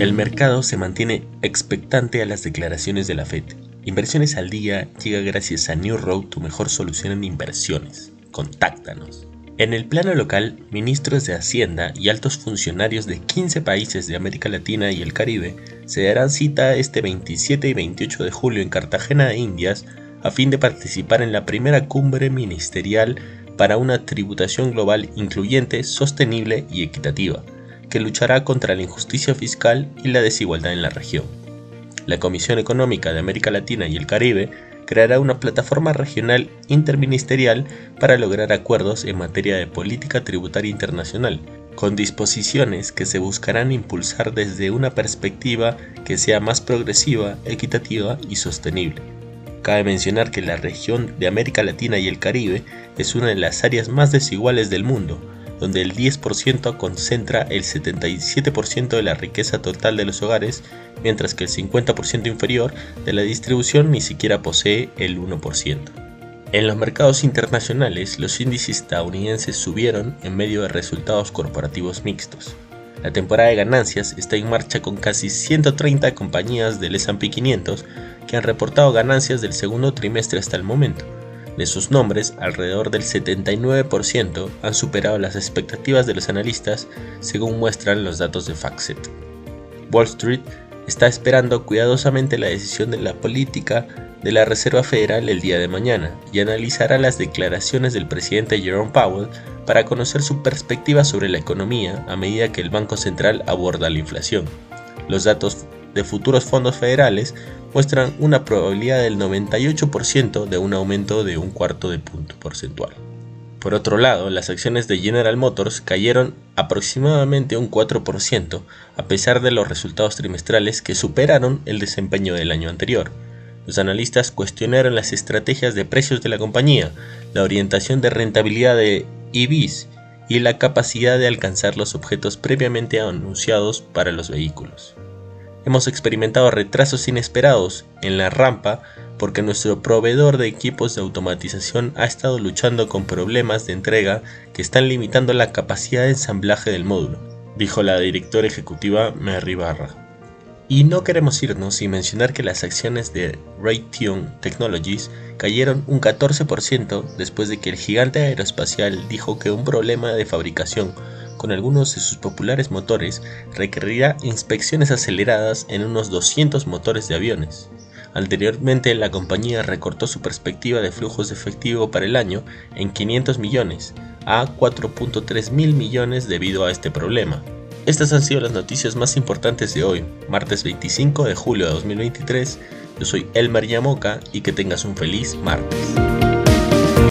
El mercado se mantiene expectante a las declaraciones de la Fed. Inversiones al día llega gracias a New Road, tu mejor solución en inversiones. Contáctanos. En el plano local, ministros de Hacienda y altos funcionarios de 15 países de América Latina y el Caribe se darán cita este 27 y 28 de julio en Cartagena de Indias a fin de participar en la primera cumbre ministerial para una tributación global incluyente, sostenible y equitativa que luchará contra la injusticia fiscal y la desigualdad en la región. La Comisión Económica de América Latina y el Caribe creará una plataforma regional interministerial para lograr acuerdos en materia de política tributaria internacional, con disposiciones que se buscarán impulsar desde una perspectiva que sea más progresiva, equitativa y sostenible. Cabe mencionar que la región de América Latina y el Caribe es una de las áreas más desiguales del mundo, donde el 10% concentra el 77% de la riqueza total de los hogares, mientras que el 50% inferior de la distribución ni siquiera posee el 1%. En los mercados internacionales, los índices estadounidenses subieron en medio de resultados corporativos mixtos. La temporada de ganancias está en marcha con casi 130 compañías del S&P 500 que han reportado ganancias del segundo trimestre hasta el momento, de sus nombres, alrededor del 79% han superado las expectativas de los analistas, según muestran los datos de FactSet. Wall Street está esperando cuidadosamente la decisión de la política de la Reserva Federal el día de mañana y analizará las declaraciones del presidente Jerome Powell para conocer su perspectiva sobre la economía a medida que el Banco Central aborda la inflación. Los datos de futuros fondos federales muestran una probabilidad del 98% de un aumento de un cuarto de punto porcentual. Por otro lado, las acciones de General Motors cayeron aproximadamente un 4%, a pesar de los resultados trimestrales que superaron el desempeño del año anterior. Los analistas cuestionaron las estrategias de precios de la compañía, la orientación de rentabilidad de EVs y la capacidad de alcanzar los objetos previamente anunciados para los vehículos. Hemos experimentado retrasos inesperados en la rampa porque nuestro proveedor de equipos de automatización ha estado luchando con problemas de entrega que están limitando la capacidad de ensamblaje del módulo, dijo la directora ejecutiva Mary Barra. Y no queremos irnos sin mencionar que las acciones de Raytheon Technologies cayeron un 14% después de que el gigante aeroespacial dijo que un problema de fabricación con algunos de sus populares motores requerirá inspecciones aceleradas en unos 200 motores de aviones. Anteriormente la compañía recortó su perspectiva de flujos de efectivo para el año en 500 millones a 4.3 mil millones debido a este problema. Estas han sido las noticias más importantes de hoy, martes 25 de julio de 2023. Yo soy Elmer Yamoca y que tengas un feliz martes.